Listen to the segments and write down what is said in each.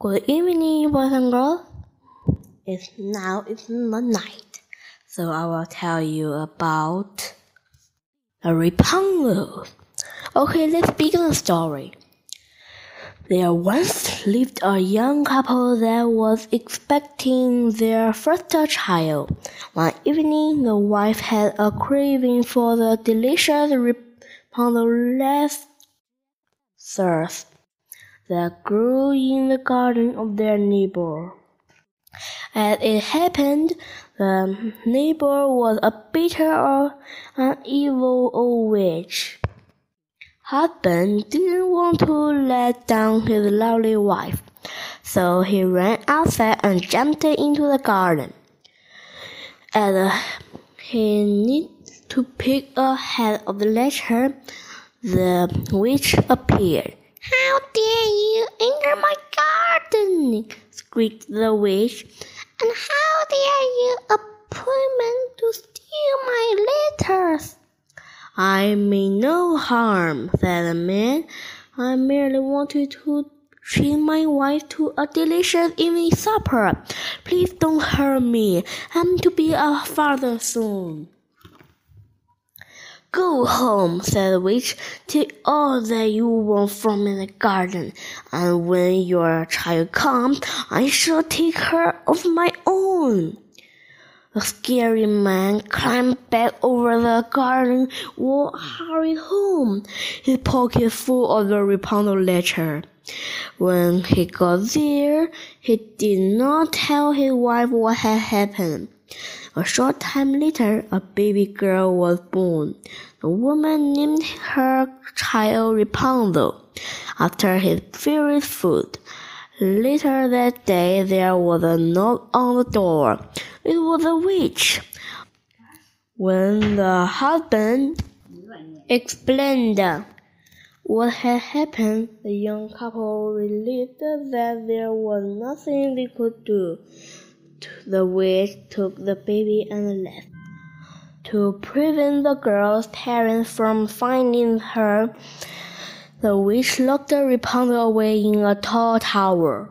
Good evening, boys and girls. It's now it's the night, so I will tell you about a Rapunzel. Okay, let's begin the story. There once lived a young couple that was expecting their first child. One evening, the wife had a craving for the delicious Rapunzel that grew in the garden of their neighbor. As it happened, the neighbor was a bitter and evil old witch. Husband didn't want to let down his lovely wife, so he ran outside and jumped into the garden. As he needed to pick a head of the letter, the witch appeared. How dare you enter my garden? squeaked the witch. And how dare you appointment to steal my letters? I mean no harm, said the man. I merely wanted to treat my wife to a delicious evening supper. Please don't hurt me. I'm to be a father soon. Go home, said the witch. Take all that you want from the garden, and when your child comes, I shall take her of my own. The scary man climbed back over the garden wall, hurried home, his pocket full of the Rapunzel letter. When he got there, he did not tell his wife what had happened. A short time later, a baby girl was born. The woman named her child Rapunzel, after his favorite food. Later that day, there was a knock on the door. It was a witch. When the husband explained what had happened, the young couple realized that there was nothing they could do. The witch took the baby and left. To prevent the girl's parents from finding her, the witch locked Rapunzel away in a tall tower.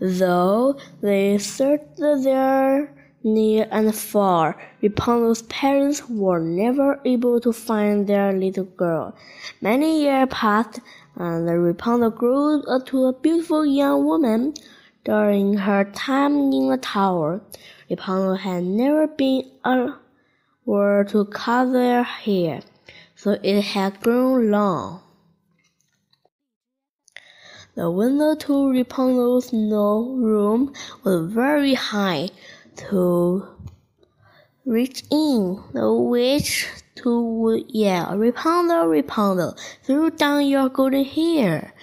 Though they searched there near and far, Rapunzel's parents were never able to find their little girl. Many years passed, and Rapunzel grew to a beautiful young woman. During her time in the tower, Rapunzel had never been able to cut their hair, so it had grown long. The window to Rapunzel's no room was very high to reach in. The witch to would yell, Rapunzel, Rapunzel, throw down your golden hair.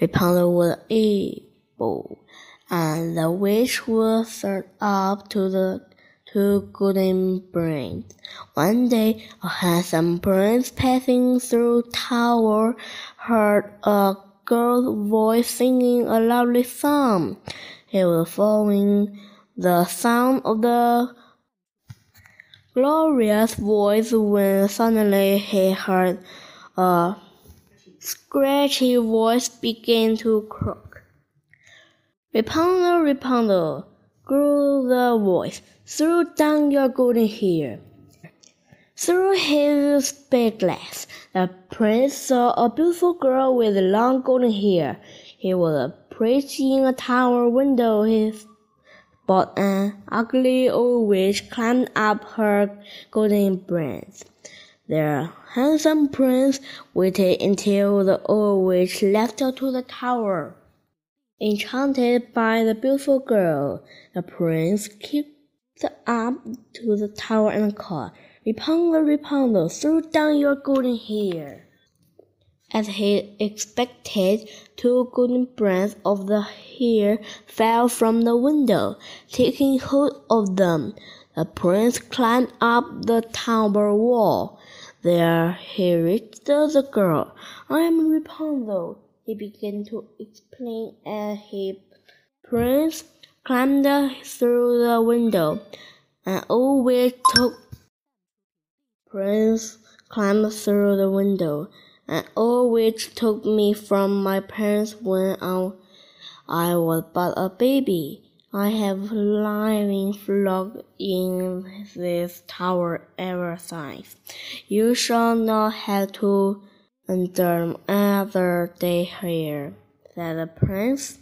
Rapunzel was able and the witch was served up to the two golden brains. One day, a handsome prince passing through tower heard a girl's voice singing a lovely song. He was following the sound of the glorious voice when suddenly he heard a scratchy voice begin to croak. Rapunzel, Rapunzel, grew the voice, throw down your golden hair. Through his spyglass, the prince saw a beautiful girl with long golden hair. He was preaching in a tower window. His but an ugly old witch climbed up her golden branch. The handsome prince waited until the old witch left to the tower. Enchanted by the beautiful girl, the prince crept up to the tower and called, Rapunzel, Rapunzel, throw down your golden hair. As he expected, two golden strands of the hair fell from the window. Taking hold of them, the prince climbed up the tower wall. There he reached the girl. I am Rapunzel, he began to explain as he prince climbed through the window. An old witch took Prince climbed through the window. An old witch took me from my parents when I, was but a baby. I have living flock in this tower ever since. You shall not have to endure another day here, said the prince.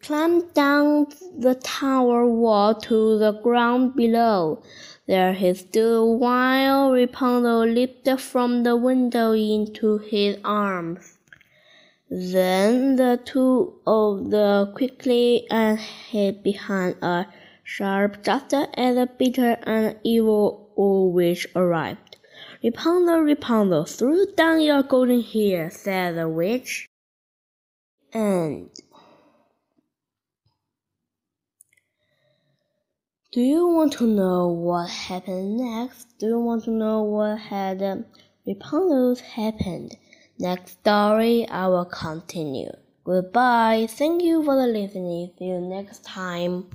Climbed down the tower wall to the ground below. There he stood while Rapunzel leaped from the window into his arms. Then the two of them quickly and hid behind a sharp just as the bitter and evil old witch arrived. Rapunzel, Rapunzel, throw down your golden hair, said the witch. And Do you want to know what happened next? Do you want to know what had um, Rapunzel happened? Next story, I will continue. Goodbye. Thank you for listening. See you next time.